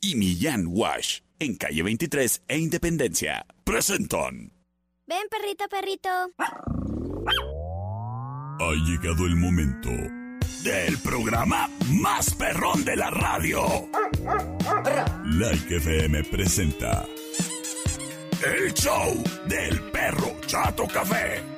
Y Millán Wash en calle 23 e Independencia. Presentan. Ven, perrito, perrito. Ha llegado el momento del programa más perrón de la radio. Like FM presenta el show del perro Chato Café.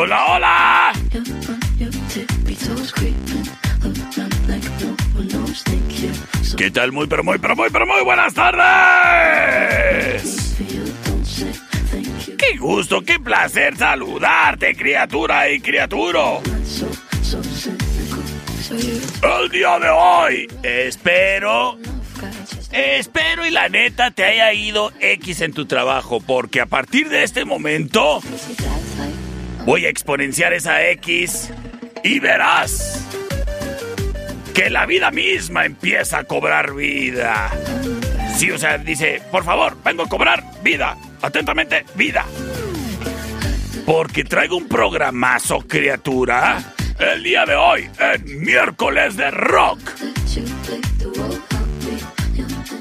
¡Hola, hola! ¿Qué tal? Muy, pero muy, pero muy, pero muy buenas tardes. Qué gusto, qué placer saludarte, criatura y criaturo. El día de hoy, espero, espero y la neta te haya ido X en tu trabajo, porque a partir de este momento voy a exponenciar esa X y verás que la vida misma empieza a cobrar vida. Sí, o sea, dice, por favor, vengo a cobrar vida. Atentamente, vida. Porque traigo un programazo, criatura. El día de hoy, en miércoles de rock.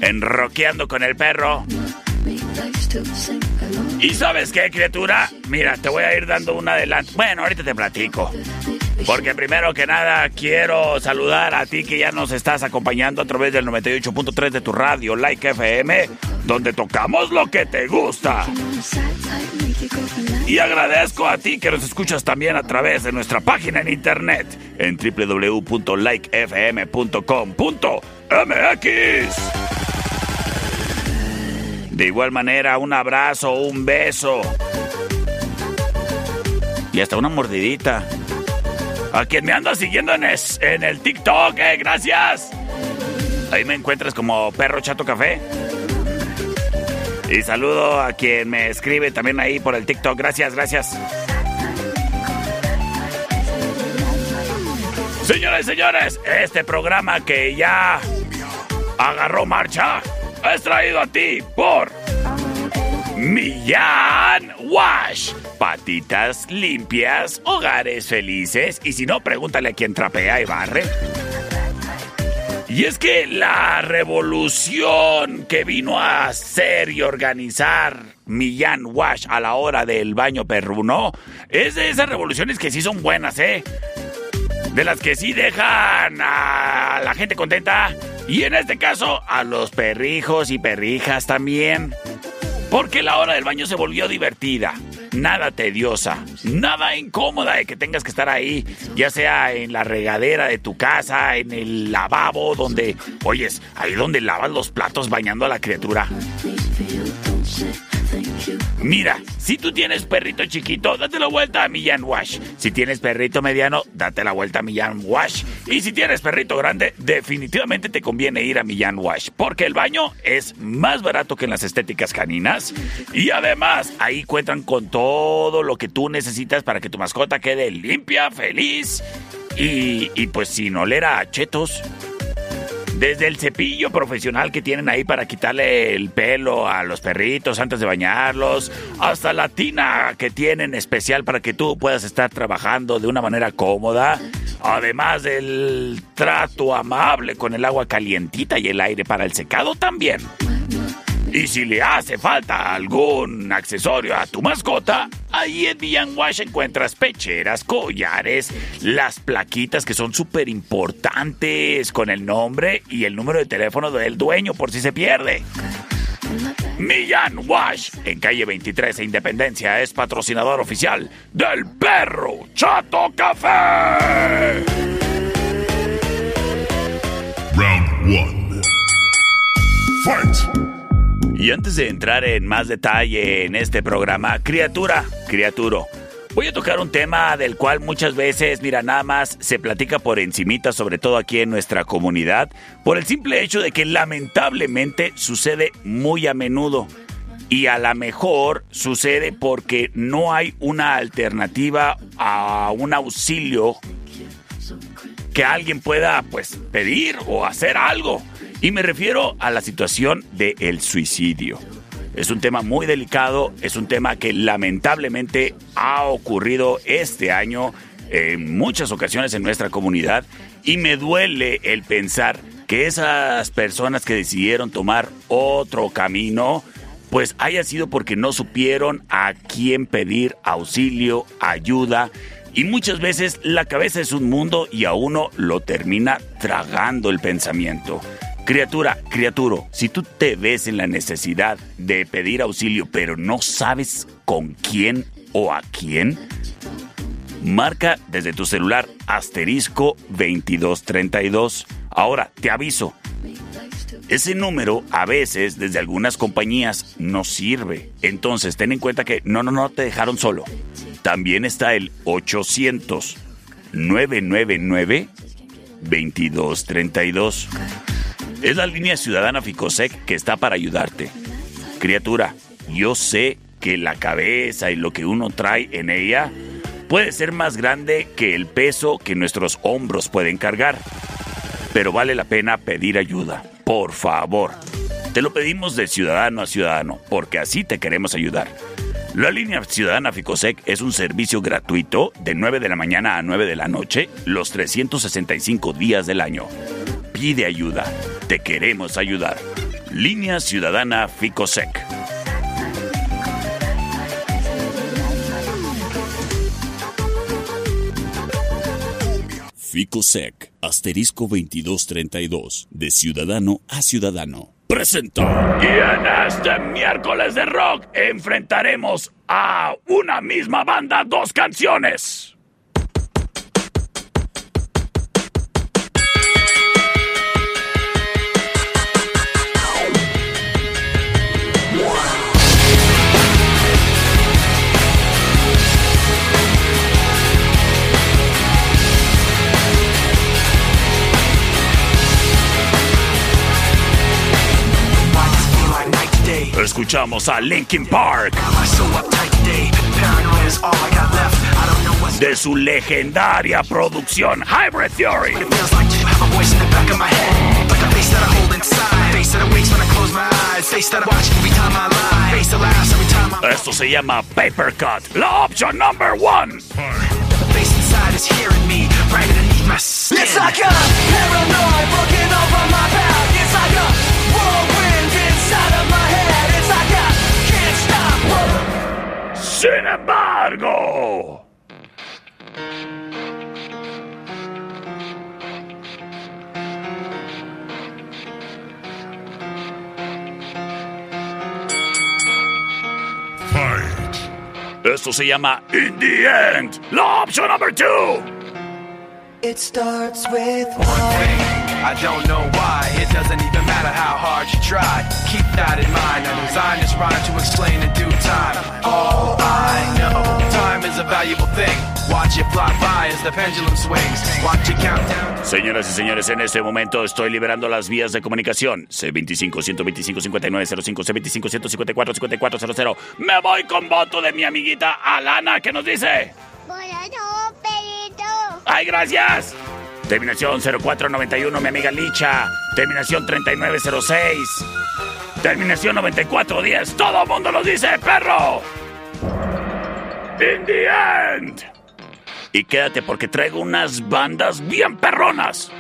En Rockeando con el perro. ¿Y sabes qué, criatura? Mira, te voy a ir dando un adelanto. Bueno, ahorita te platico. Porque primero que nada quiero saludar a ti que ya nos estás acompañando a través del 98.3 de tu radio, Like FM, donde tocamos lo que te gusta. Y agradezco a ti que nos escuchas también a través de nuestra página en internet en www.likefm.com.mx. De igual manera, un abrazo, un beso. Y hasta una mordidita. A quien me anda siguiendo en, en el TikTok, eh, gracias. Ahí me encuentras como Perro Chato Café. Y saludo a quien me escribe también ahí por el TikTok. Gracias, gracias. Señores y señores, este programa que ya agarró marcha es traído a ti por Millán Wash. Patitas limpias, hogares felices. Y si no, pregúntale a quien trapea y barre. Y es que la revolución que vino a hacer y organizar Millán Wash a la hora del baño perruno es de esas revoluciones que sí son buenas, ¿eh? De las que sí dejan a la gente contenta. Y en este caso, a los perrijos y perrijas también. Porque la hora del baño se volvió divertida, nada tediosa, nada incómoda de que tengas que estar ahí, ya sea en la regadera de tu casa, en el lavabo, donde, oyes, ahí donde lavas los platos bañando a la criatura. Mira, si tú tienes perrito chiquito, date la vuelta a Millán Wash. Si tienes perrito mediano, date la vuelta a Millán Wash. Y si tienes perrito grande, definitivamente te conviene ir a Millán Wash. Porque el baño es más barato que en las estéticas caninas. Y además, ahí cuentan con todo lo que tú necesitas para que tu mascota quede limpia, feliz y, y pues sin oler a chetos. Desde el cepillo profesional que tienen ahí para quitarle el pelo a los perritos antes de bañarlos, hasta la tina que tienen especial para que tú puedas estar trabajando de una manera cómoda, además del trato amable con el agua calientita y el aire para el secado también. Y si le hace falta algún accesorio a tu mascota, ahí en Millán Wash encuentras pecheras, collares, las plaquitas que son súper importantes con el nombre y el número de teléfono del dueño por si se pierde. Millán Wash, en calle 23 e Independencia, es patrocinador oficial del Perro Chato Café. Round 1. Fight. Y antes de entrar en más detalle en este programa, criatura, criaturo, Voy a tocar un tema del cual muchas veces, mira, nada más se platica por encimita, sobre todo aquí en nuestra comunidad, por el simple hecho de que lamentablemente sucede muy a menudo. Y a lo mejor sucede porque no hay una alternativa a un auxilio que alguien pueda pues pedir o hacer algo. Y me refiero a la situación del suicidio. Es un tema muy delicado, es un tema que lamentablemente ha ocurrido este año en muchas ocasiones en nuestra comunidad y me duele el pensar que esas personas que decidieron tomar otro camino, pues haya sido porque no supieron a quién pedir auxilio, ayuda. Y muchas veces la cabeza es un mundo y a uno lo termina tragando el pensamiento. Criatura, criaturo, si tú te ves en la necesidad de pedir auxilio, pero no sabes con quién o a quién, marca desde tu celular asterisco 2232. Ahora, te aviso, ese número a veces desde algunas compañías no sirve. Entonces, ten en cuenta que no, no, no te dejaron solo. También está el 800 999 2232. Es la línea ciudadana Ficosec que está para ayudarte. Criatura, yo sé que la cabeza y lo que uno trae en ella puede ser más grande que el peso que nuestros hombros pueden cargar. Pero vale la pena pedir ayuda, por favor. Te lo pedimos de ciudadano a ciudadano, porque así te queremos ayudar. La línea ciudadana Ficosec es un servicio gratuito de 9 de la mañana a 9 de la noche, los 365 días del año pide ayuda. Te queremos ayudar. Línea Ciudadana Ficosec. Ficosec, asterisco 2232, de ciudadano a ciudadano. Presenta. Y en este miércoles de rock enfrentaremos a una misma banda dos canciones. Escuchamos a Linkin Park. De su legendaria producción Hybrid Theory. Esto se llama Paper Cut, la opción number one. Like a my a Sin embargo. Fight. Esto se llama In the End, la opción number two. It starts with one. I don't know why. It doesn't even matter how hard you try. Keep that in mind. I designed this rhyme to explain in due time. All I know, time is a valuable thing. Watch it fly by as the pendulum swings. Watch it count down. Señoras y señores, en este momento estoy liberando las vías de comunicación. C25-125-5905, C25-154-5400. Me voy con voto de mi amiguita Alana, que nos dice... Bueno. ¡Ay, gracias! Terminación 0491, mi amiga Licha. Terminación 3906. Terminación 9410. Todo mundo nos dice, perro. In the end. Y quédate porque traigo unas bandas bien perronas.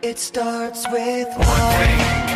It starts with one.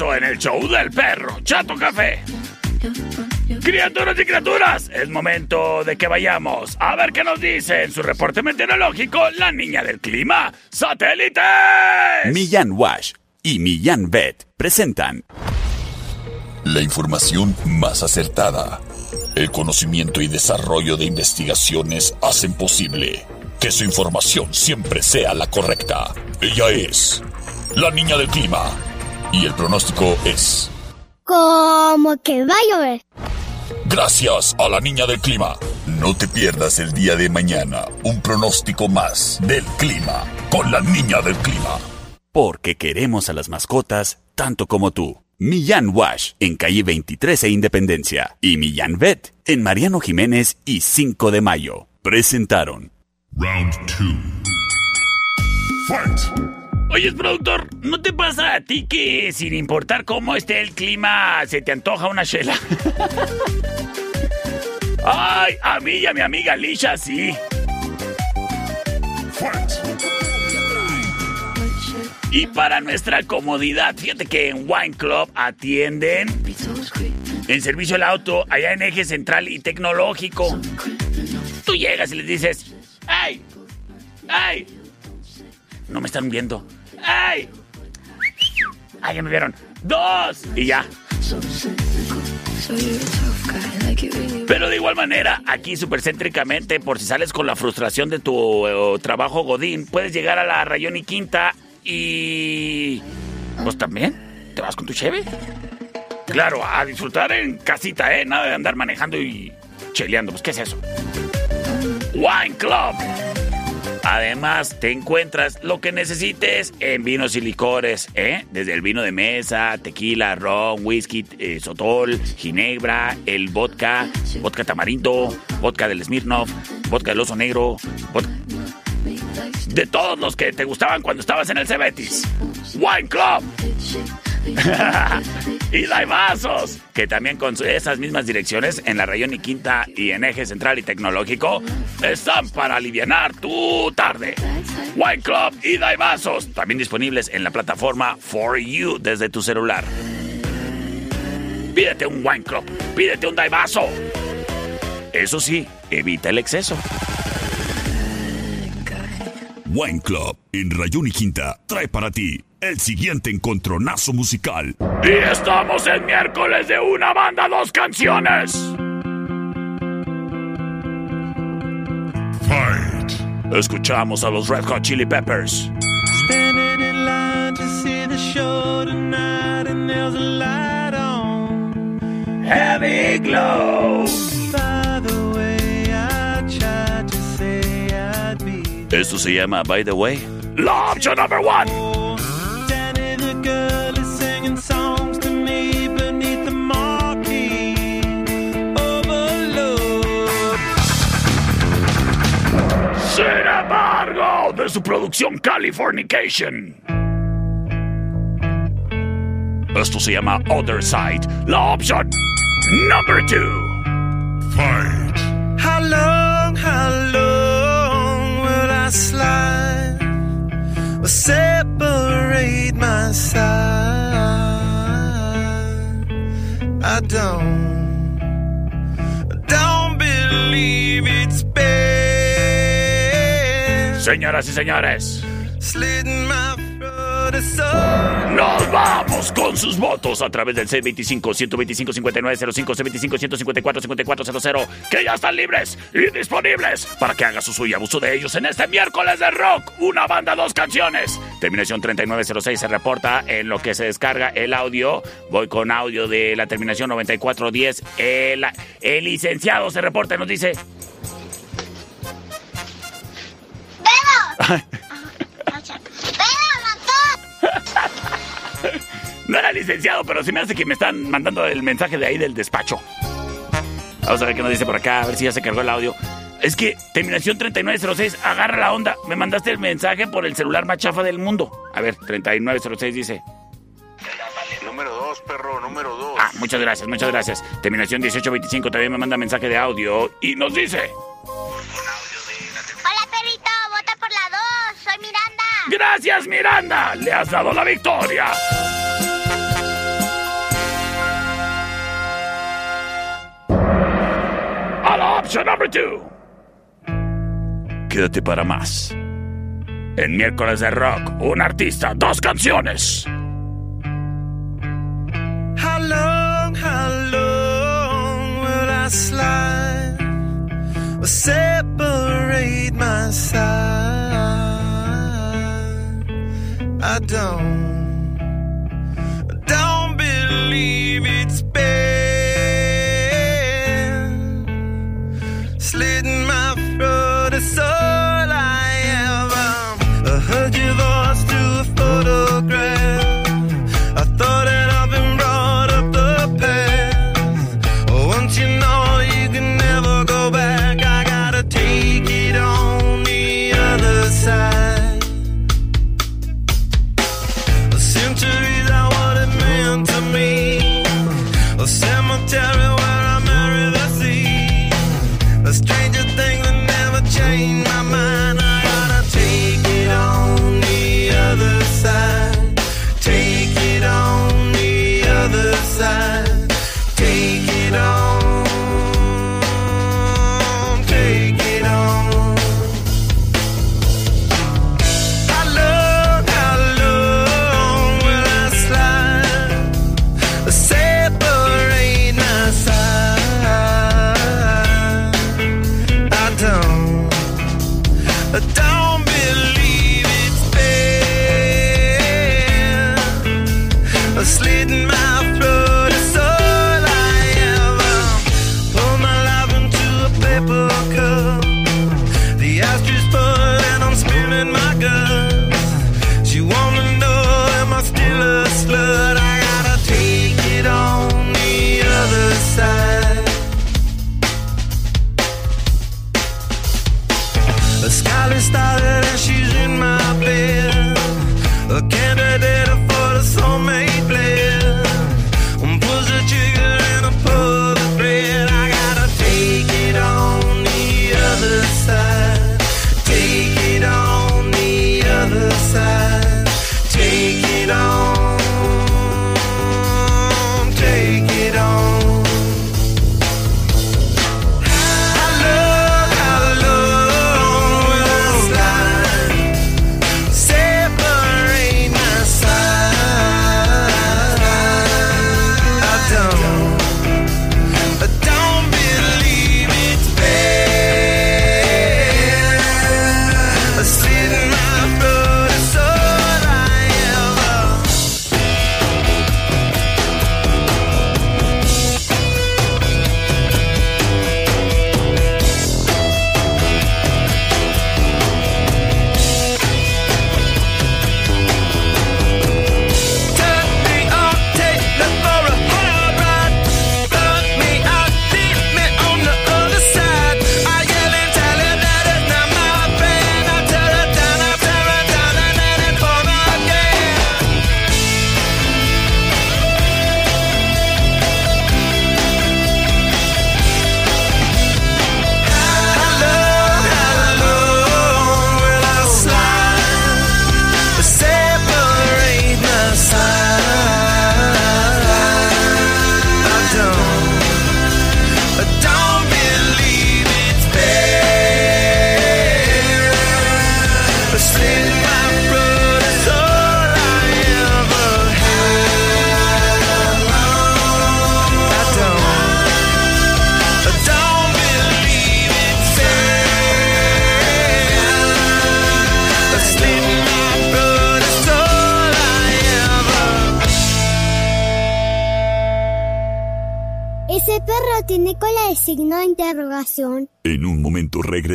En el show del perro Chato Café. Criaturas y criaturas, es momento de que vayamos a ver qué nos dice en su reporte meteorológico la niña del clima, satélite. Millán Wash y Millán Vet presentan La información más acertada. El conocimiento y desarrollo de investigaciones hacen posible que su información siempre sea la correcta. Ella es la niña del clima. Y el pronóstico es... Como que va a llover. Gracias a la niña del clima. No te pierdas el día de mañana un pronóstico más del clima con la niña del clima. porque queremos a las mascotas tanto como tú. Millán Wash en calle 23 e Independencia y Millán Vet en Mariano Jiménez y 5 de Mayo. Presentaron Round 2. Fight. Oye, productor, ¿no te pasa a ti que sin importar cómo esté el clima, se te antoja una chela? Ay, a mí y a mi amiga Lisha sí. Y para nuestra comodidad, fíjate que en Wine Club atienden en servicio al auto allá en eje central y tecnológico. Tú llegas y les dices, ¡ay! ¡ay! No me están viendo. ¡Ay! ¡ay, ya me vieron! ¡Dos! Y ya. Pero de igual manera, aquí supercéntricamente, por si sales con la frustración de tu eh, trabajo Godín, puedes llegar a la Rayón y Quinta y... Pues también, te vas con tu cheve. Claro, a disfrutar en casita, ¿eh? Nada de andar manejando y cheleando. Pues, ¿qué es eso? Wine Club. Además, te encuentras lo que necesites en vinos y licores, ¿eh? Desde el vino de mesa, tequila, ron, whisky, eh, sotol, ginebra, el vodka, vodka tamarindo, vodka del Smirnoff, vodka del oso negro, vodka... De todos los que te gustaban cuando estabas en el Cebetis. Wine Club. y vasos que también con esas mismas direcciones en la Rayón y Quinta y en Eje Central y Tecnológico están para aliviar tu tarde. Wine Club y vasos también disponibles en la plataforma For You desde tu celular. Pídete un Wine Club, pídete un Daivaso. Eso sí, evita el exceso. Wine Club en Rayón y Quinta trae para ti el siguiente encontronazo musical. Y estamos en miércoles de una banda, dos canciones. Fight. Escuchamos a los Red Hot Chili Peppers. Standing in line to see the show tonight, and there's a light on. Heavy Glow. By the way, I tried to say I'd be. Esto se llama By the Way. La opción number one. De su producción Californication. Esto se llama Other Side. La opción number two. Fight. How long, how long will I slide? Or separate my side? I don't, Señoras y señores, nos vamos con sus votos a través del C25-125-5905, C25-154-5400, que ya están libres y disponibles para que haga su suyo abuso de ellos en este miércoles de rock. Una banda, dos canciones. Terminación 3906 se reporta en lo que se descarga el audio. Voy con audio de la terminación 9410. El, el licenciado se reporta y nos dice... No era licenciado, pero se me hace que me están mandando el mensaje de ahí del despacho. Vamos a ver qué nos dice por acá, a ver si ya se cargó el audio. Es que terminación 3906, agarra la onda. Me mandaste el mensaje por el celular más chafa del mundo. A ver, 3906 dice. Número dos, perro, número dos. Ah, muchas gracias, muchas gracias. Terminación 1825 también me manda mensaje de audio y nos dice. Soy Miranda. Gracias, Miranda. Le has dado la victoria. A la opción number two. Quédate para más. En miércoles de rock, un artista, dos canciones. How long, how long will I slide? Or separate my side? I don't, don't believe it's been slitting my throat. It's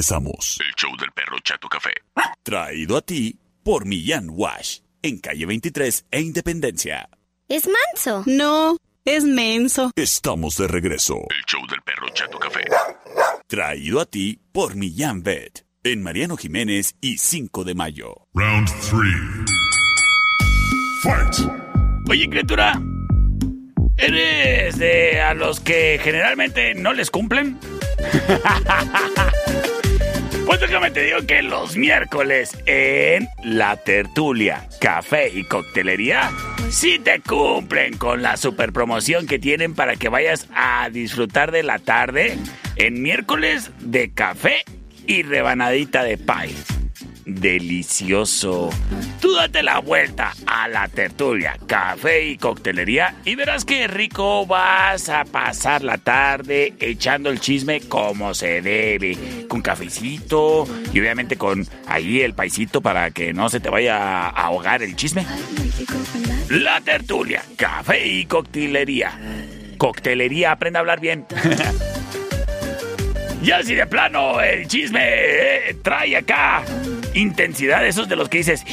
regresamos. El show del perro Chato Café. Traído a ti por Millán Wash. En calle 23 e Independencia. Es manso. No, es menso. Estamos de regreso. El show del perro Chato Café. Traído a ti por Millán Vet. En Mariano Jiménez y 5 de mayo. Round 3. Fight. Oye, criatura. ¿Eres de a los que generalmente no les cumplen? Pues déjame te digo que los miércoles en La Tertulia, Café y Coctelería, sí te cumplen con la super promoción que tienen para que vayas a disfrutar de la tarde en miércoles de café y rebanadita de pie. Delicioso. Tú date la vuelta a la tertulia, café y coctelería y verás qué rico vas a pasar la tarde echando el chisme como se debe. Con cafecito y obviamente con ahí el paisito para que no se te vaya a ahogar el chisme. La tertulia, café y coctelería. Coctelería, aprende a hablar bien. Ya si de plano el chisme eh, trae acá intensidad, esos de los que dices,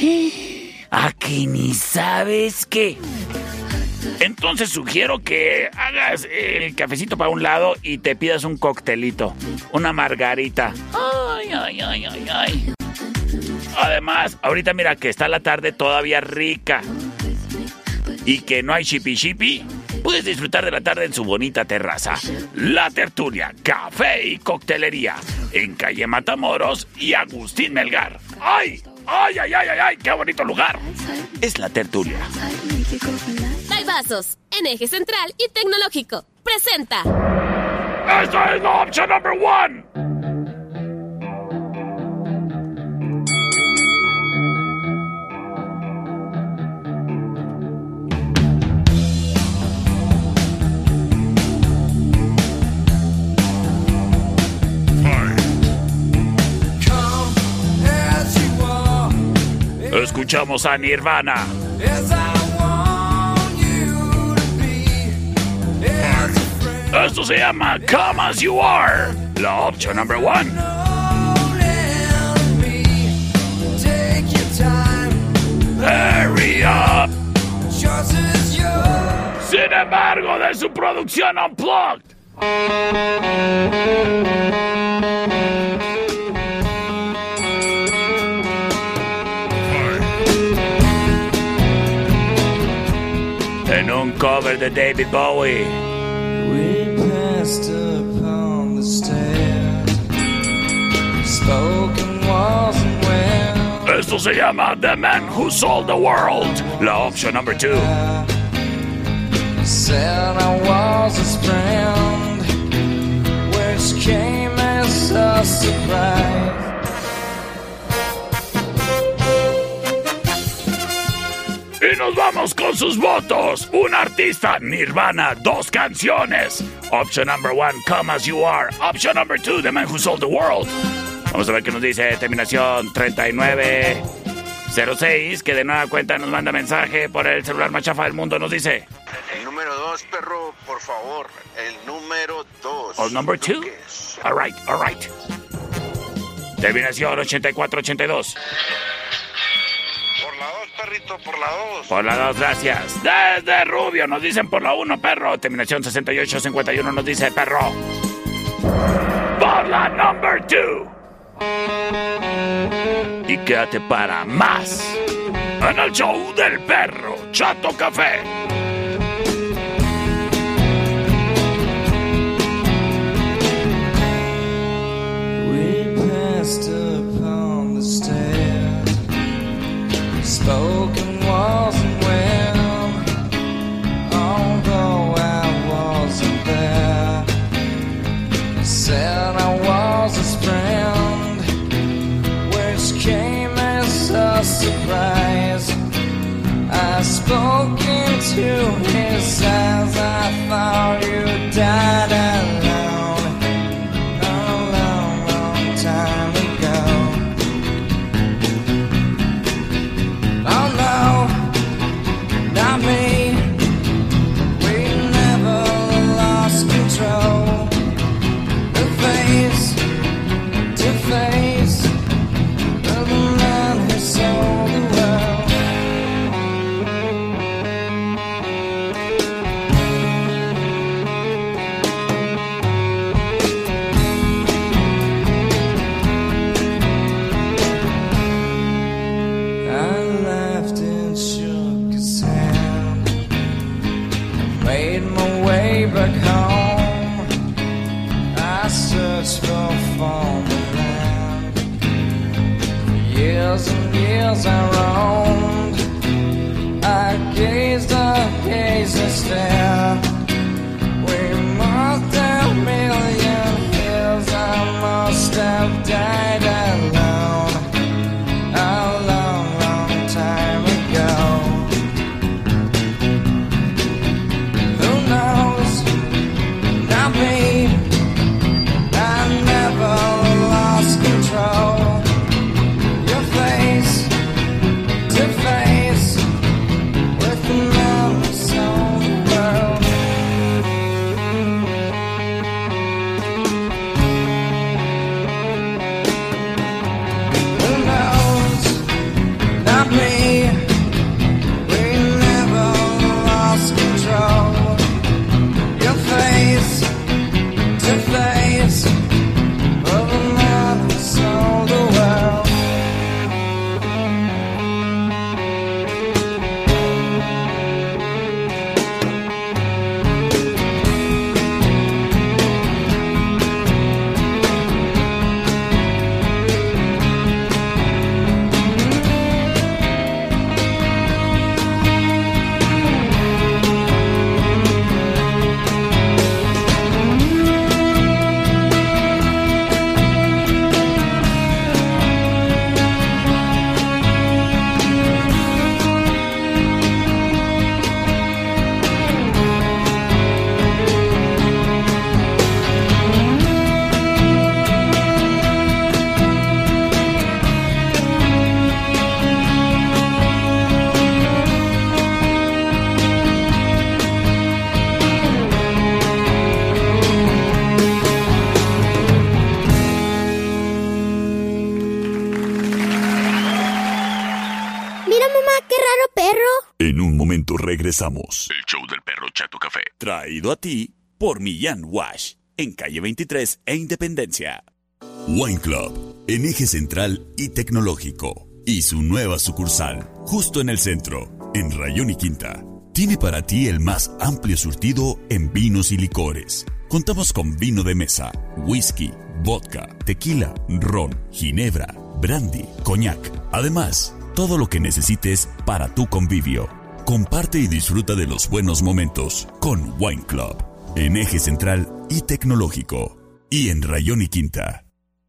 a que ni sabes qué. Entonces sugiero que hagas el cafecito para un lado y te pidas un coctelito, una margarita. Ay, ay, ay, ay, ay. Además, ahorita mira que está la tarde todavía rica y que no hay chipi chipi, puedes disfrutar de la tarde en su bonita terraza. La Tertulia, Café y Coctelería, en calle Matamoros y Agustín Melgar. ¡Ay! ¡Ay, ay, ay, ay, ay! ¡Qué bonito lugar! Es la Tertulia. Vasos, en eje central y tecnológico. Presenta. ¡Esa es la opción number one! Escuchamos a Nirvana. Esto se llama Come As You Are. La opción number one. Hurry up. Sin embargo, de su producción Unplugged. Cover de David Bowie. We passed upon the stairs, spoken walls and wells. Esto se llama The Man Who Sold the World. La opción number two. I Said I was his friend, which came as a surprise. Nos vamos con sus votos. Un artista, Nirvana, dos canciones. Option number one, Come As You Are. Option number two, The Man Who Sold the World. Vamos a ver qué nos dice terminación 3906, que de nueva cuenta nos manda mensaje por el celular más chafa del mundo. Nos dice, El número dos, perro, por favor. El número dos. oh, number two. All right, all right. Terminación 8482. Perrito, por la dos. Por la 2, gracias. Desde Rubio nos dicen por la 1, perro. Terminación 6851 nos dice perro. Por la number 2. Y quédate para más. En el show del perro, Chato Café. Spoke into his eyes. I thought you died Traído a ti por Millán Wash. En calle 23 e Independencia. Wine Club. En eje central y tecnológico. Y su nueva sucursal. Justo en el centro. En Rayón y Quinta. tiene para ti el más amplio surtido en vinos y licores. Contamos con vino de mesa, whisky, vodka, tequila, ron, ginebra, brandy, coñac. Además, todo lo que necesites para tu convivio. Comparte y disfruta de los buenos momentos con Wine Club, en eje central y tecnológico, y en Rayón y Quinta.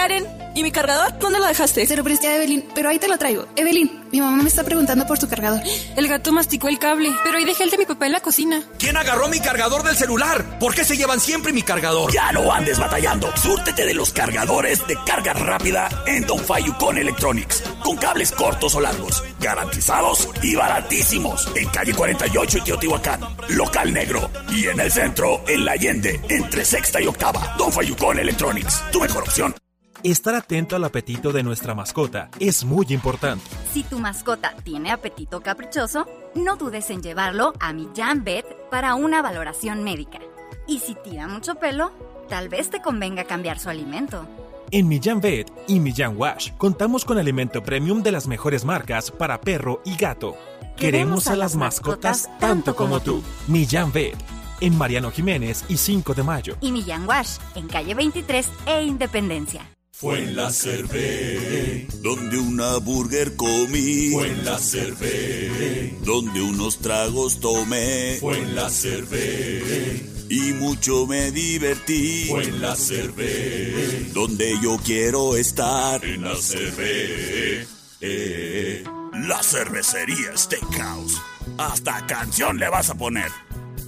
Karen, ¿y mi cargador? ¿Dónde lo dejaste? Se lo presté a Evelyn, pero ahí te lo traigo. Evelyn, mi mamá me está preguntando por tu cargador. El gato masticó el cable, pero ahí dejé el de mi papá en la cocina. ¿Quién agarró mi cargador del celular? ¿Por qué se llevan siempre mi cargador? Ya no andes batallando. Súrtete de los cargadores de carga rápida en Don Fayucon Electronics. Con cables cortos o largos, garantizados y baratísimos. En calle 48 y Teotihuacán, local negro. Y en el centro, en la Allende, entre sexta y octava. Don Fayucon Electronics, tu mejor opción. Estar atento al apetito de nuestra mascota es muy importante. Si tu mascota tiene apetito caprichoso, no dudes en llevarlo a Millán Vet para una valoración médica. Y si tira mucho pelo, tal vez te convenga cambiar su alimento. En Millán Vet y Millán Wash contamos con alimento premium de las mejores marcas para perro y gato. Queremos a las mascotas tanto como tú. Millán Vet, en Mariano Jiménez y 5 de mayo. Y Millán Wash, en calle 23 e Independencia. Fue en la cervé, donde una burger comí. Fue en la cervé, donde unos tragos tomé. Fue en la cervé, y mucho me divertí. Fue en la cervé, donde yo quiero estar. En la cervé, eh. La cervecería Steakhouse. Hasta canción le vas a poner.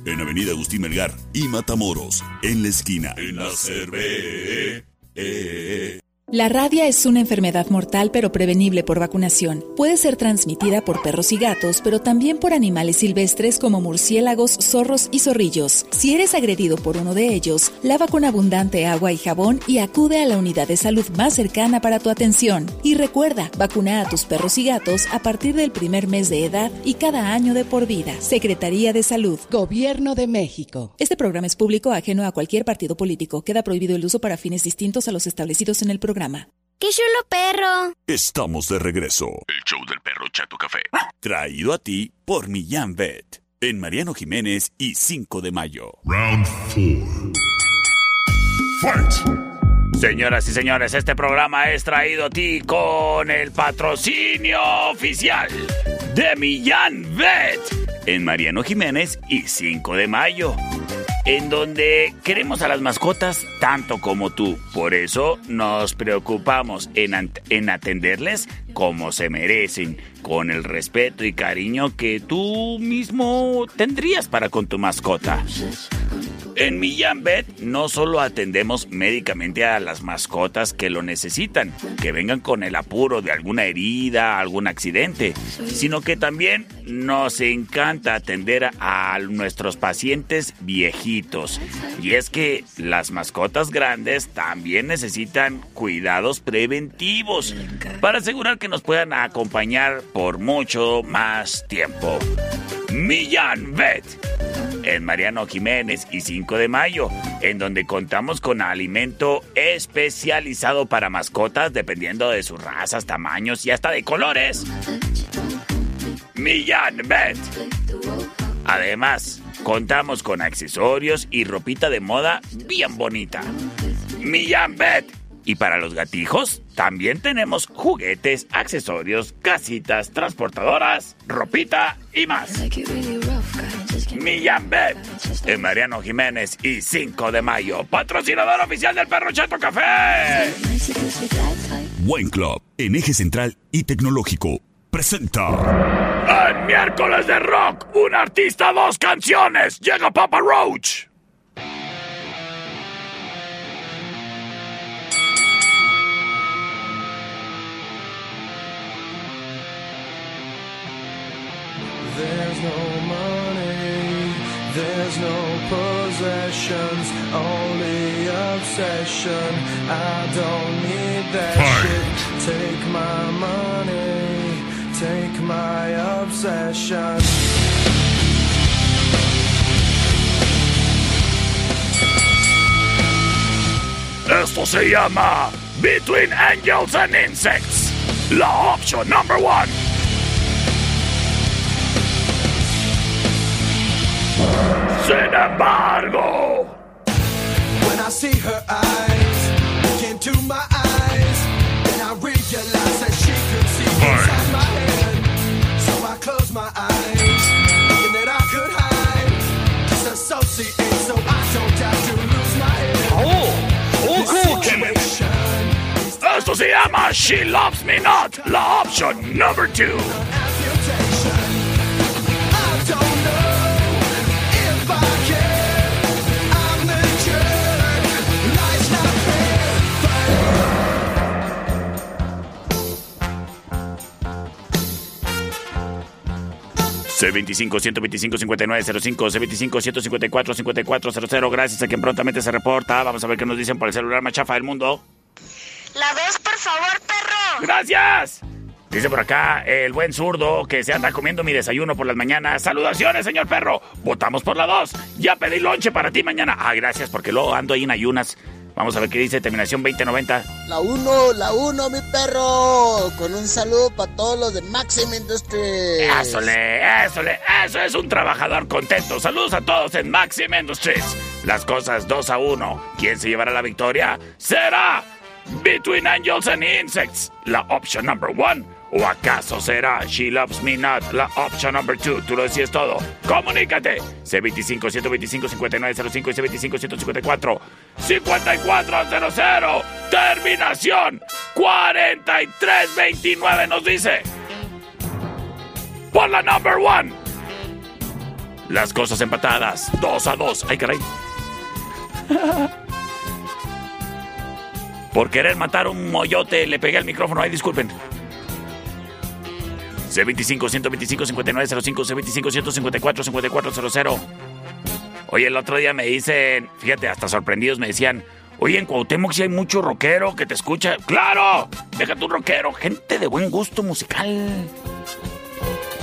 En Avenida Agustín Melgar y Matamoros, en la esquina. En la cervé, eh. La rabia es una enfermedad mortal pero prevenible por vacunación. Puede ser transmitida por perros y gatos, pero también por animales silvestres como murciélagos, zorros y zorrillos. Si eres agredido por uno de ellos, lava con abundante agua y jabón y acude a la unidad de salud más cercana para tu atención. Y recuerda, vacuna a tus perros y gatos a partir del primer mes de edad y cada año de por vida. Secretaría de Salud. Gobierno de México. Este programa es público ajeno a cualquier partido político. Queda prohibido el uso para fines distintos a los establecidos en el programa. ¡Qué chulo perro! Estamos de regreso. El show del perro Chato Café. Traído a ti por Millán Vet. En Mariano Jiménez y 5 de mayo. Round 4. Fight. Señoras y señores, este programa es traído a ti con el patrocinio oficial de Millán Vet. En Mariano Jiménez y 5 de mayo en donde queremos a las mascotas tanto como tú. Por eso nos preocupamos en, en, atenderles como se merecen, con el respeto y cariño que tú mismo tendrías para con tu mascota. En Millán Vet no solo atendemos médicamente a las mascotas que lo necesitan, que vengan con el apuro de alguna herida, algún accidente, sino que también nos encanta atender a nuestros pacientes viejitos. Y es que las mascotas grandes también necesitan cuidados preventivos para asegurar que nos puedan acompañar por mucho más tiempo. Millán Vet en Mariano Jiménez y 5 de mayo, en donde contamos con alimento especializado para mascotas dependiendo de sus razas, tamaños y hasta de colores. Millán Bet. Además, contamos con accesorios y ropita de moda bien bonita. Millán Bet. Y para los gatijos, también tenemos juguetes, accesorios, casitas, transportadoras, ropita y más. Millán Bet, en Mariano Jiménez y 5 de mayo, patrocinador oficial del Perro Chato Café. Wine Club, en eje central y tecnológico, presenta. En miércoles de rock, un artista, dos canciones, llega Papa Roach. There's no There's no possessions, only obsession. I don't need that shit. Take my money, take my obsession. Esto se llama Between Angels and Insects. La opción number one. Sin embargo, When I see her eyes look into my eyes, then I realize that she could see inside my head. So I close my eyes, thinking that I could hide, disassociate, so I don't have to lose my head. Oh, oh, cool, situation esto se llama She Loves Me Not. La opción number two. C25 125 5905 C25 154 5400 Gracias a quien prontamente se reporta. Vamos a ver qué nos dicen por el celular más chafa del mundo. La dos, por favor, perro. ¡Gracias! Dice por acá el buen zurdo que se anda comiendo mi desayuno por las mañanas. Saludaciones, señor perro. Votamos por la 2. Ya pedí lonche para ti mañana. Ah, gracias, porque luego ando ahí en ayunas. Vamos a ver qué dice terminación 2090. La 1, la 1, mi perro. Con un saludo para todos los de Maxim Industries. Ésole, ésole, eso es un trabajador contento. Saludos a todos en Maxim Industries. Las cosas 2 a 1. ¿Quién se llevará la victoria? Será Between Angels and Insects, la option number one. ¿O acaso será She Loves Me Not, la option number two? Tú lo decías todo. Comunícate. C25 125 5905 y C25 154 5400. Terminación 4329 nos dice. Por la number one. Las cosas empatadas. Dos a dos. Ay, caray. Por querer matar un moyote le pegué al micrófono. Ay, disculpen. C25 125 5905 C25 154 5400. Oye, el otro día me dicen, fíjate, hasta sorprendidos me decían, oye, en Cuauhtémoc sí hay mucho rockero que te escucha. ¡Claro! Déjate un rockero, gente de buen gusto musical.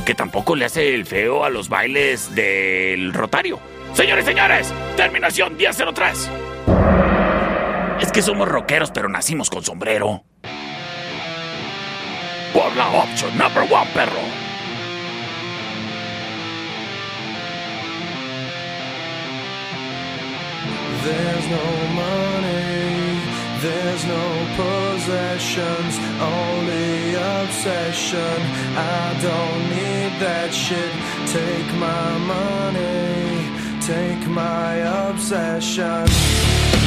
Que tampoco le hace el feo a los bailes del rotario. Señores, señores, terminación 1003. Es que somos rockeros, pero nacimos con sombrero. Por la option number one, perro. There's no money, there's no possessions, only obsession. I don't need that shit. Take my money, take my obsession.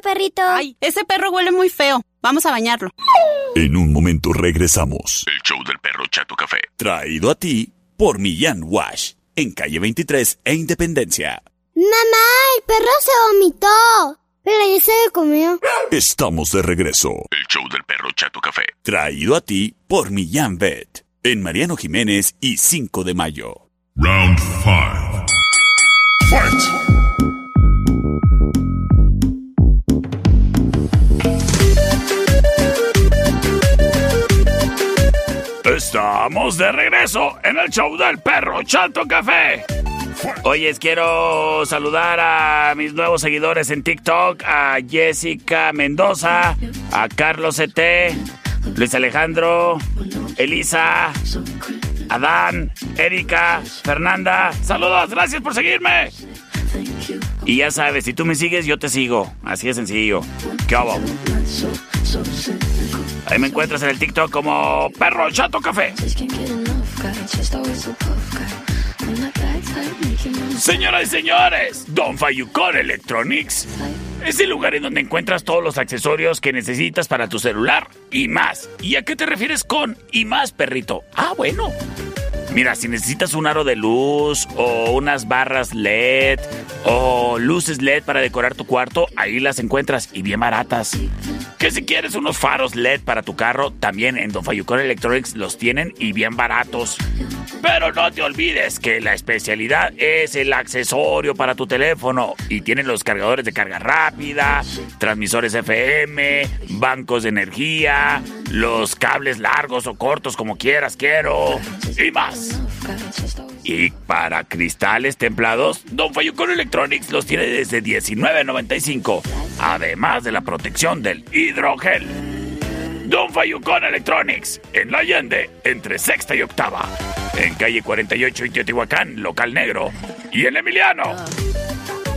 Perrito. Ay, ese perro huele muy feo. Vamos a bañarlo. En un momento regresamos. El show del perro Chato Café. Traído a ti por Millán Wash. En calle 23 e Independencia. Mamá, el perro se vomitó. Pero ya se lo comió. Estamos de regreso. El show del perro Chato Café. Traído a ti por Millán Vet. En Mariano Jiménez y 5 de mayo. Round 5. Fight! Estamos de regreso en el show del perro Chato Café. Oyes, quiero saludar a mis nuevos seguidores en TikTok, a Jessica Mendoza, a Carlos ET, Luis Alejandro, Elisa, Adán, Erika, Fernanda. Saludos, gracias por seguirme. Y ya sabes, si tú me sigues, yo te sigo. Así de sencillo. ¿Qué hago? Ahí me encuentras en el TikTok como Perro Chato Café. Señoras y señores, Don Fayucon Electronics es el lugar en donde encuentras todos los accesorios que necesitas para tu celular y más. ¿Y a qué te refieres con y más, perrito? Ah, bueno. Mira, si necesitas un aro de luz o unas barras LED o luces LED para decorar tu cuarto, ahí las encuentras y bien baratas. Que si quieres unos faros LED para tu carro, también en Don Fayucon Electronics los tienen y bien baratos. Pero no te olvides que la especialidad es el accesorio para tu teléfono y tienen los cargadores de carga rápida, transmisores FM, bancos de energía, los cables largos o cortos como quieras, quiero y más. Y para cristales templados, Don Fayucon Electronics los tiene desde $19.95, además de la protección del hidrogel. Don Fayucon Electronics, en La Allende, entre sexta y octava. En calle 48 y Teotihuacán, local negro. Y en Emiliano.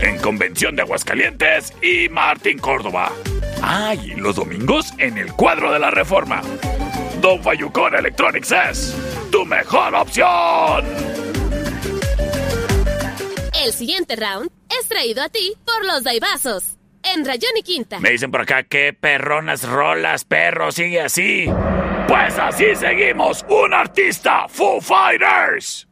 En Convención de Aguascalientes y Martín Córdoba. Ah, y los domingos en el cuadro de la Reforma. Don Fayucon Electronics es tu mejor opción. El siguiente round es traído a ti por los Daibazos. En Rayón y Quinta. Me dicen por acá que perronas rolas, perro, sigue así. Pues así seguimos, un artista, Foo Fighters.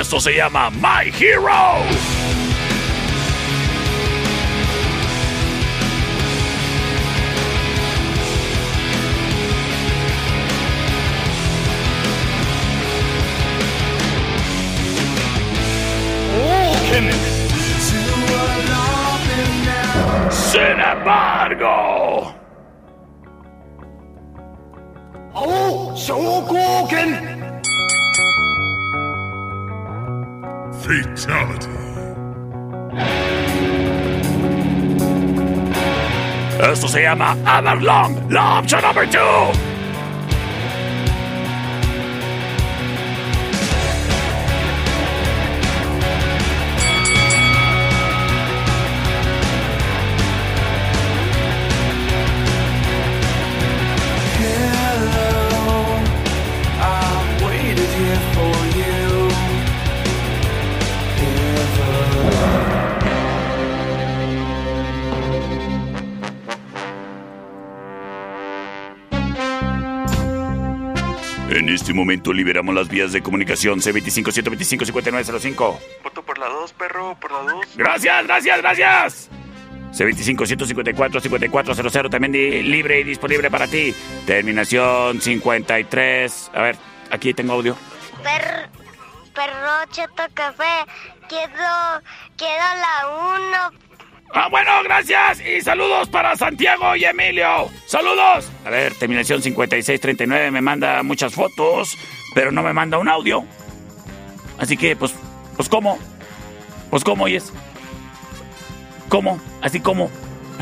Esto se llama My Hero. Sin embargo. ¡Oh! ¡Shogoken! Fatality. Esto se llama Everlong, la opción número 2. Este momento liberamos las vías de comunicación C25-125-5905. Voto por la 2, perro, por la 2. Gracias, gracias, gracias. C25-154-5400 también libre y disponible para ti. Terminación 53. A ver, aquí tengo audio. Per, perro Chato Café, quiero, quiero la uno. Ah, bueno, gracias. Y saludos para Santiago y Emilio. Saludos. A ver, terminación 5639 me manda muchas fotos, pero no me manda un audio. Así que, pues, pues, ¿cómo? Pues, ¿cómo, oyes? ¿Cómo? Así como.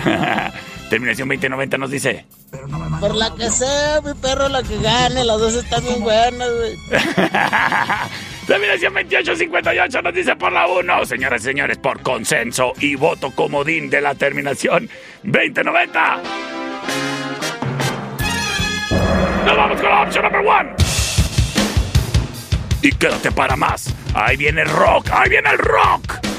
terminación 2090 nos dice. Por la que sea, mi perro, la que gane, las dos están bien buenas, güey. Terminación 2858 nos dice por la 1. Señoras y señores, por consenso y voto comodín de la terminación 2090. Nos vamos con la opción number one. Y quédate para más. Ahí viene el rock, ahí viene el rock.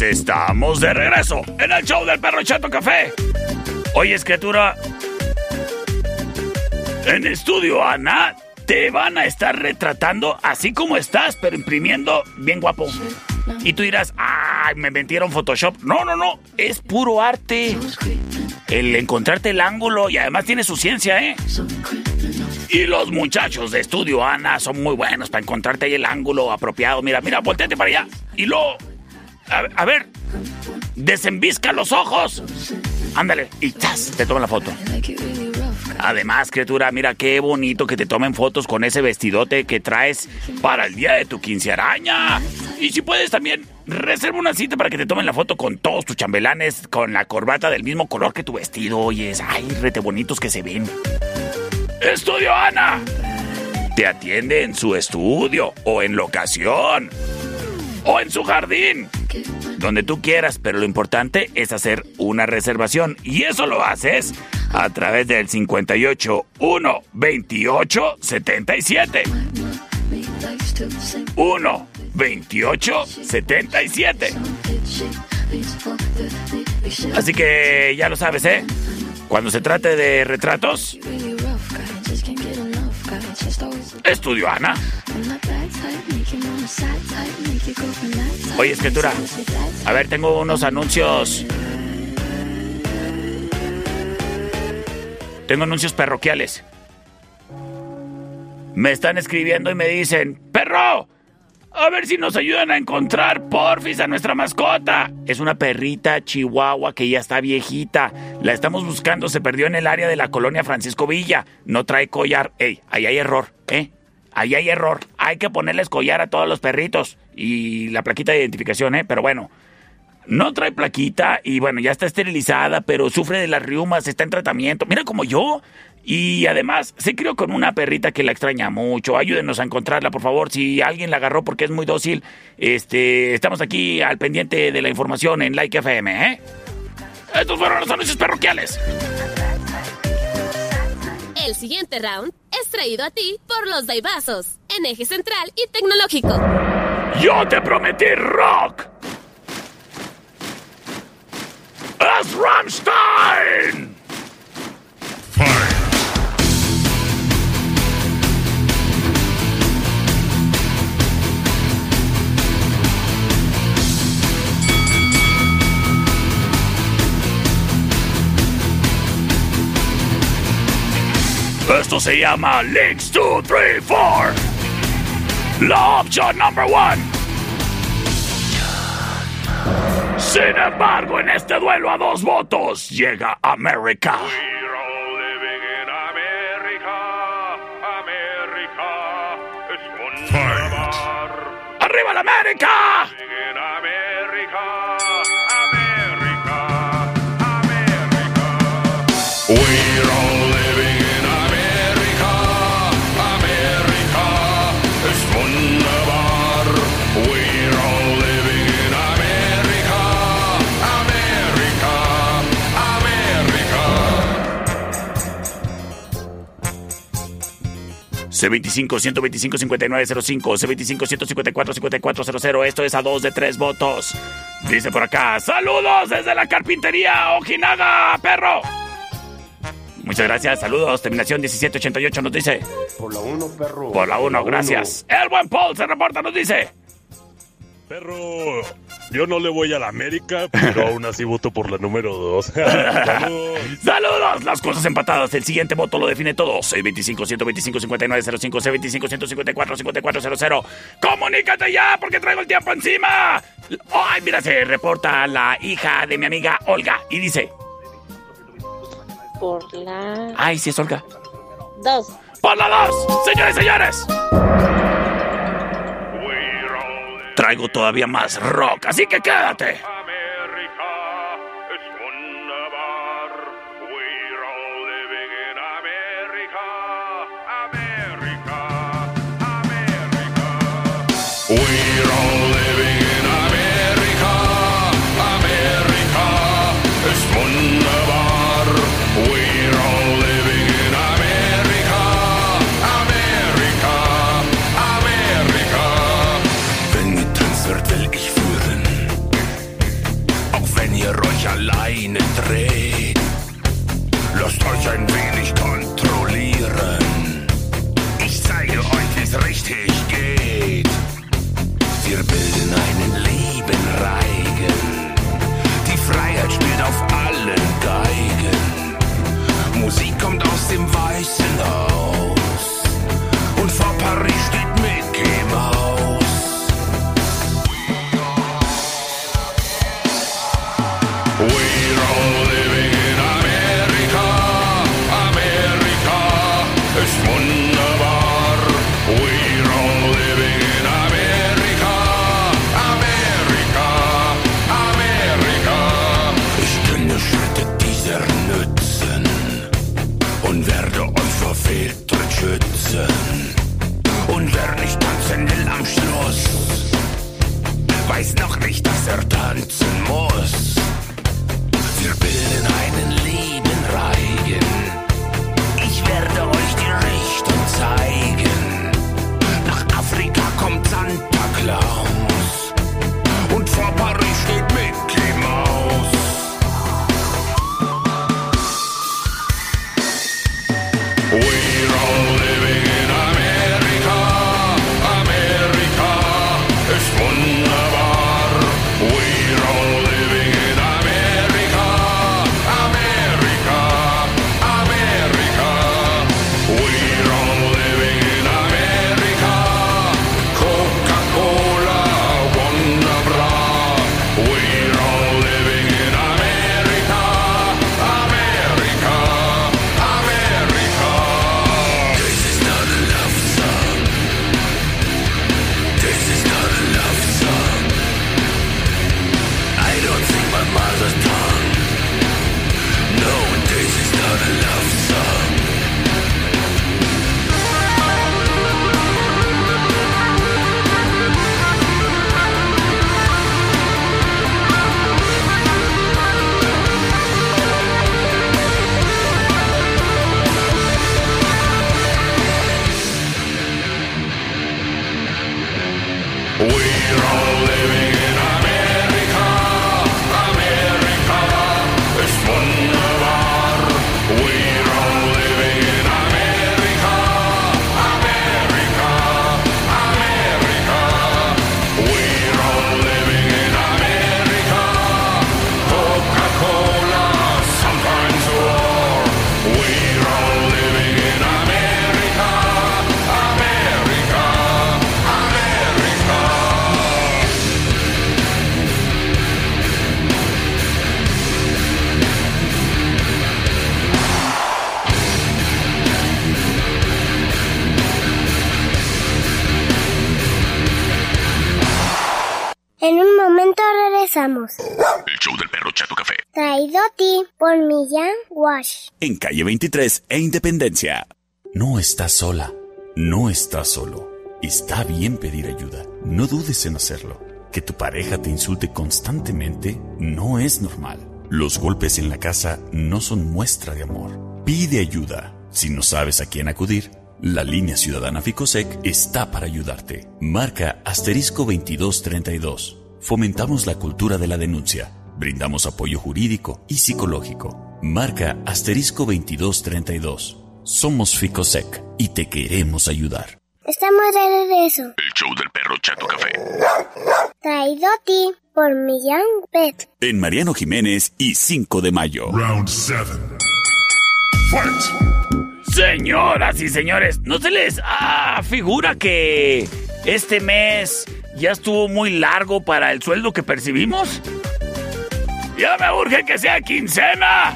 Señores, estamos de regreso en el show del perro Chato Café. Oye, escritura. En estudio, Ana, te van a estar retratando así como estás, pero imprimiendo bien guapo. Y tú dirás, ay, me metieron Photoshop. No, no, no, es puro arte. El encontrarte el ángulo y además tiene su ciencia, ¿eh? Y los muchachos de estudio, Ana, son muy buenos para encontrarte ahí el ángulo apropiado. Mira, mira, volteate para allá. Y luego, a, ver, desenvisca los ojos. ándale, y ¡zas! te toman la foto. Además, criatura, mira qué bonito que te tomen fotos con ese vestidote que traes para el día de tu quincearaña. Y si puedes también, reserva una cita para que te tomen la foto con todos tus chambelanes con la corbata del mismo color que tu vestido. Oyes, ay, rete bonitos que se ven. Estudio Ana. Te atiende en su estudio o en locación o en su jardín. Donde tú quieras, pero lo importante es hacer una reservación. Y eso lo haces a través del 58 1 28 77. 1 28 77. Así que ya lo sabes, ¿eh? Cuando se trate de retratos, estudio Ana. Oye, escritura. A ver, tengo unos anuncios. Tengo anuncios parroquiales. Me están escribiendo y me dicen, perro, a ver si nos ayudan a encontrar porfis a nuestra mascota. Es una perrita chihuahua que ya está viejita. La estamos buscando, se perdió en el área de la colonia Francisco Villa. No trae collar. Ey, ahí hay error, ¿eh? Ahí hay error. Hay que ponerles collar a todos los perritos. Y la plaquita de identificación, ¿eh? Pero bueno. No trae plaquita y bueno, ya está esterilizada, pero sufre de las riumas, está en tratamiento. Mira como yo. Y además, se crió con una perrita que la extraña mucho. Ayúdenos a encontrarla, por favor. Si alguien la agarró porque es muy dócil, este, estamos aquí al pendiente de la información en Like FM, ¿eh? Estos fueron los anuncios parroquiales. El siguiente round es traído a ti por los Daibazos, en eje central y tecnológico. Yo te prometí rock. Es Rammstein. Esto se llama Links 2, 3, 4. La opción number one. Sin embargo, en este duelo a dos votos llega América. ¡Arriba la América! C25-125-5905, C25-154-5400, esto es a dos de tres votos. Dice por acá, saludos desde la carpintería, Ojinaga, perro. Muchas gracias, saludos. Terminación 1788 nos dice. Por la 1, perro. Por la 1, gracias. Uno. El buen Paul se reporta, nos dice. Perro, yo no le voy a la América, pero aún así voto por la número 2. Saludos, las cosas empatadas. El siguiente voto lo define todo. 625 125 5905 625 154 5400. Comunícate ya porque traigo el tiempo encima. Ay, mira, se reporta la hija de mi amiga Olga y dice. Por la Ay, sí es Olga. dos. Por la dos, señores y señores. Traigo todavía más rock, así que quédate. Musik kommt aus dem Weißen Haus. Er tanzen muss. Wir bilden einen lieben Reigen. Ich werde euch die Richtung zeigen. Nach Afrika kommt Santa Claus. En calle 23 e Independencia. No estás sola. No estás solo. Está bien pedir ayuda. No dudes en hacerlo. Que tu pareja te insulte constantemente no es normal. Los golpes en la casa no son muestra de amor. Pide ayuda. Si no sabes a quién acudir, la línea ciudadana Ficosec está para ayudarte. Marca asterisco 2232. Fomentamos la cultura de la denuncia. Brindamos apoyo jurídico y psicológico. Marca asterisco 2232. Somos Ficosec y te queremos ayudar. Estamos de regreso. El show del perro Chato Café. Traído a ti por Millán Pet. En Mariano Jiménez y 5 de mayo. Round 7. Señoras y señores, ¿no se les ah, figura que este mes ya estuvo muy largo para el sueldo que percibimos? Ya me urge que sea quincena.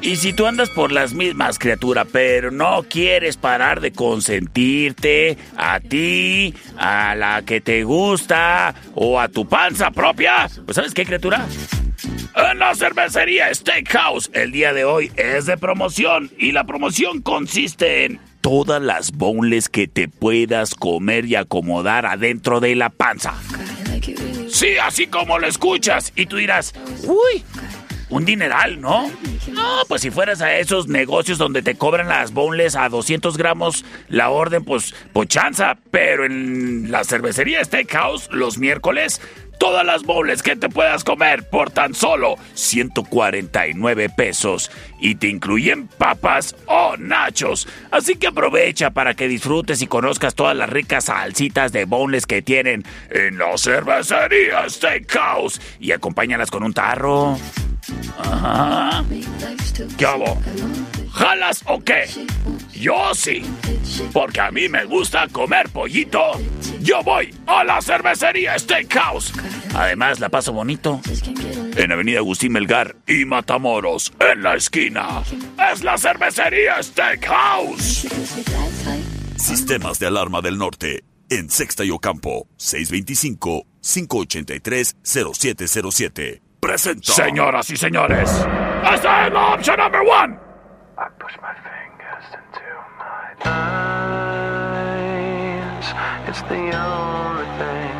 Y si tú andas por las mismas, criatura, pero no quieres parar de consentirte a ti, a la que te gusta o a tu panza propia, pues ¿sabes qué, criatura? En la cervecería Steakhouse, el día de hoy es de promoción y la promoción consiste en todas las boneless que te puedas comer y acomodar adentro de la panza. Sí, así como lo escuchas. Y tú dirás, uy, un dineral, ¿no? No, pues si fueras a esos negocios donde te cobran las boneless a 200 gramos la orden, pues pochanza. Pero en la cervecería Steakhouse, los miércoles, todas las bowls que te puedas comer por tan solo 149 pesos y te incluyen papas o nachos. Así que aprovecha para que disfrutes y conozcas todas las ricas salsitas de boneless que tienen en la cervecería Steakhouse y acompáñalas con un tarro. Ajá. ¿Qué hago? ¿Jalas o qué? Yo sí. Porque a mí me gusta comer pollito. Yo voy a la cervecería Steakhouse. Además, la paso bonito. En Avenida Agustín Melgar y Matamoros, en la esquina. Es la cervecería Steakhouse. Sistemas de alarma del norte. En Sexta y Ocampo. 625-583-0707. Presenta. Señoras y señores, esta es la opción number one. eyes. It's the only thing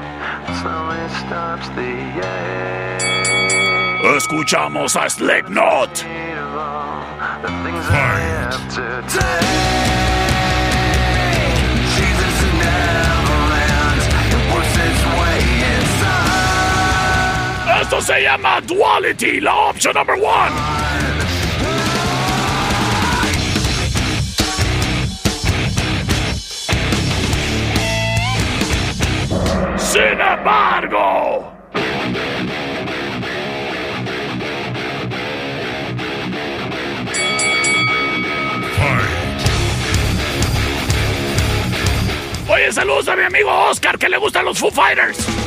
that slowly stops the ache. Escuchamos a Slipknot. The Esto se llama Duality, la opción number one. Sin embargo. Oye, saludos a mi amigo Oscar que le gustan los Foo Fighters.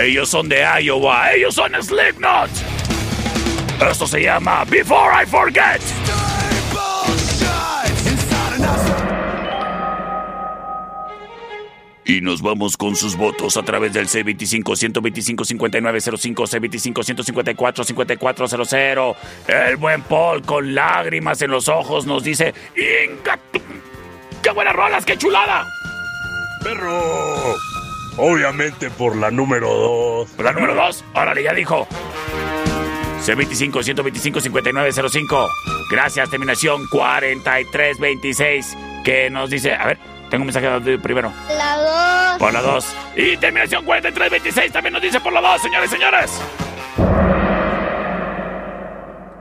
Ellos son de Iowa, ellos son Slipknot. Esto se llama Before I Forget. Y nos vamos con sus votos a través del C25-125-5905, C25-154-5400. El buen Paul con lágrimas en los ojos nos dice: "Inga tu- ¡Qué buenas rolas, qué chulada! Perro. Obviamente por la número 2. La número 2, órale, ya dijo. C25-125-5905. Gracias, terminación 4326. Que nos dice: A ver, tengo un mensaje de primero. La 2. Por la 2. Y terminación 4326 también nos dice por la 2, señores y señores.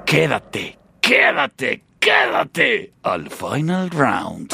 Quédate, quédate, quédate al final round.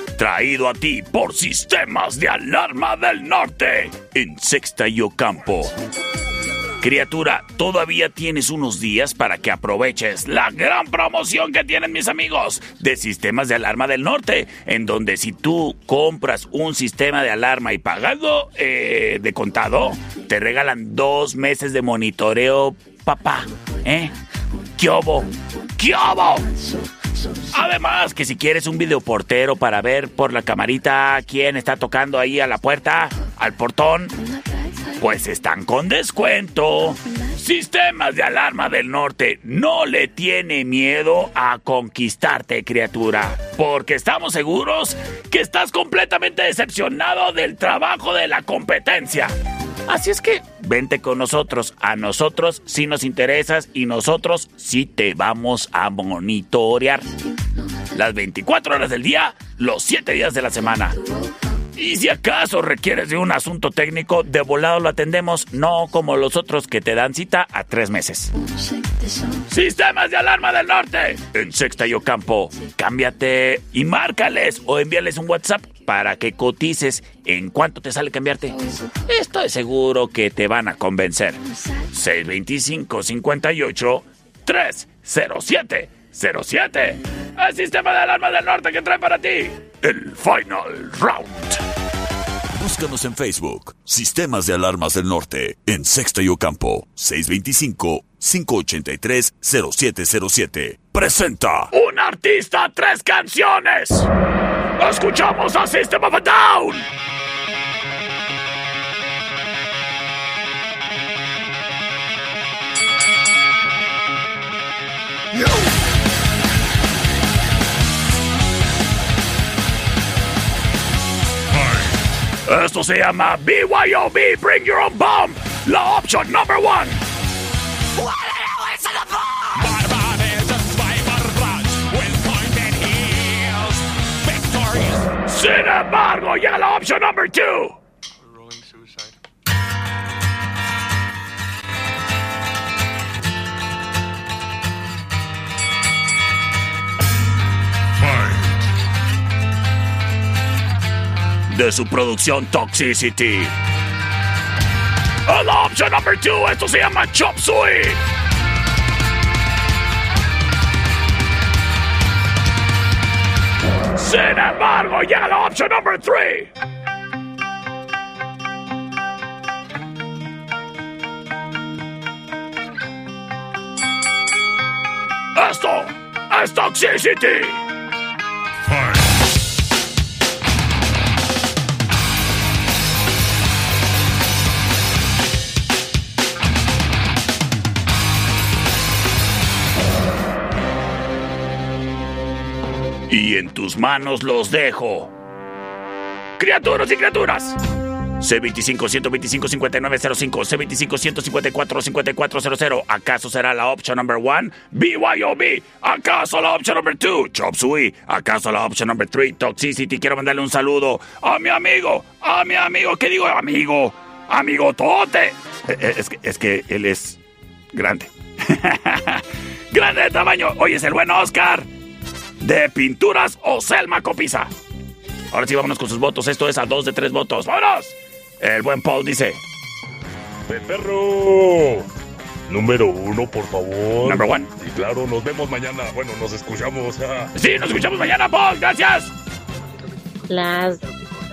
traído a ti por Sistemas de Alarma del Norte, en Sexta y Ocampo. Criatura, todavía tienes unos días para que aproveches la gran promoción que tienen mis amigos de Sistemas de Alarma del Norte, en donde si tú compras un sistema de alarma y pagando eh, de contado, te regalan dos meses de monitoreo, papá, ¿eh? ¿Qué obo? ¿Qué obo? Además, que si quieres un videoportero para ver por la camarita quién está tocando ahí a la puerta, al portón, pues están con descuento. Sistemas de alarma del norte no le tiene miedo a conquistarte, criatura. Porque estamos seguros que estás completamente decepcionado del trabajo de la competencia. Así es que vente con nosotros. A nosotros sí nos interesas y nosotros sí te vamos a monitorear. Las 24 horas del día, los 7 días de la semana. Y si acaso requieres de un asunto técnico, de volado lo atendemos, no como los otros que te dan cita a tres meses. Sistemas de alarma del norte. En Sexta y Ocampo. Cámbiate y márcales o envíales un WhatsApp para que cotices en cuánto te sale cambiarte. Estoy seguro que te van a convencer. 625 58 307 07. El sistema de alarma del norte que trae para ti. El Final Round. Búscanos en Facebook. Sistemas de Alarmas del Norte. En Sexta y Ocampo. 625-583-0707. Presenta. Un artista, tres canciones. Escuchamos a System of a Down. Esto se llama BYOB, Bring Your Own Bomb, la opción number one. What the hell is it? Sin embargo, llega la opción number two. De su producción Toxicity. La opción number 2, esto se llama Chop Suey. Sin embargo, llega la opción number 3. Esto es Toxicity. Y en tus manos los dejo. Criaturas y criaturas. C25-125-5905, C25-154-5400. ¿Acaso será la opción number one? BYOB. ¿Acaso la opción number two? Chop Suey. ¿Acaso la opción number three? Toxicity. Quiero mandarle un saludo a mi amigo, a mi amigo. ¿Qué digo amigo? Amigo Tote. Eh, eh, Es que, es que él es grande. grande de tamaño. Hoy es el buen Oscar. De pinturas o Selma Copiza. Ahora sí, vámonos con sus votos. Esto es a dos de tres votos. ¡Vámonos! El buen Paul dice: ¡De perro! Número uno, por favor. Number one. Y claro, nos vemos mañana. Bueno, nos escuchamos. Sí, nos escuchamos mañana, Paul. Gracias. Las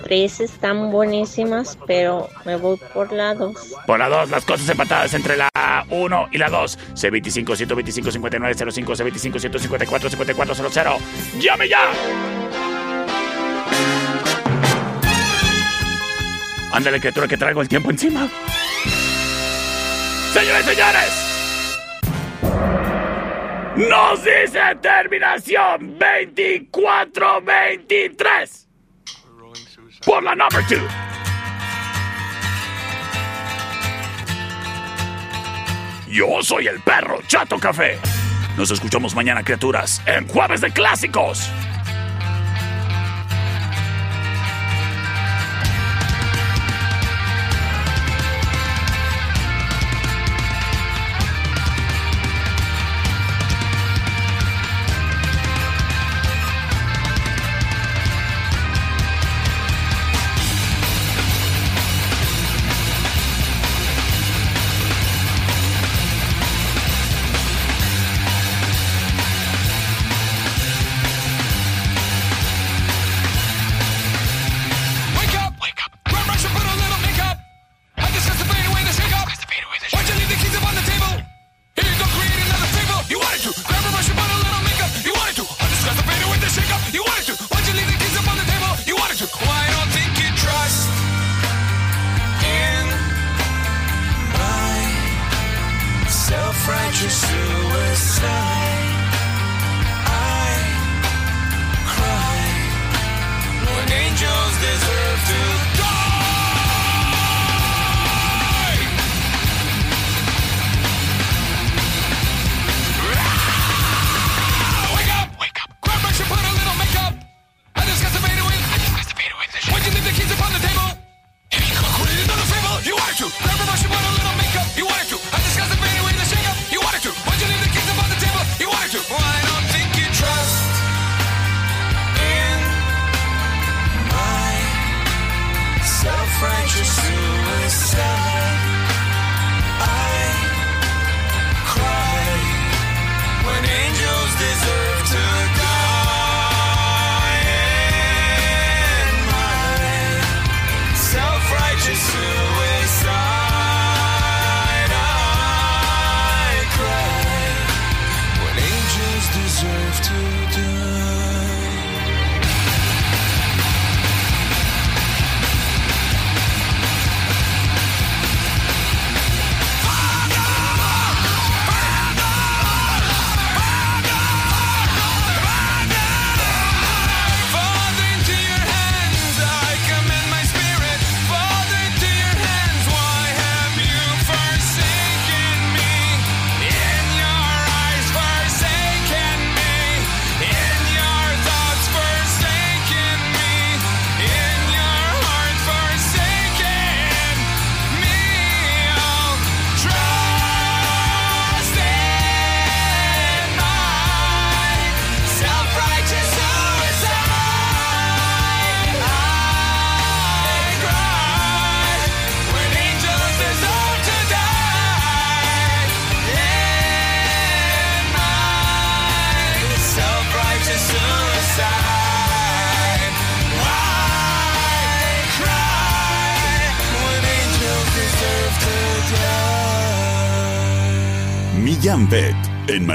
tres están buenísimas, pero me voy por la dos. Por la 2, las cosas empatadas entre la 1 y la 2. C25 125 5905 C25 154 5400. ¡Llame ya! Ándale, criatura, que traigo el tiempo encima. Señores, señores. Nos dice terminación 2423 por la number two. Yo soy el perro Chato Café. Nos escuchamos mañana, criaturas, en Jueves de Clásicos.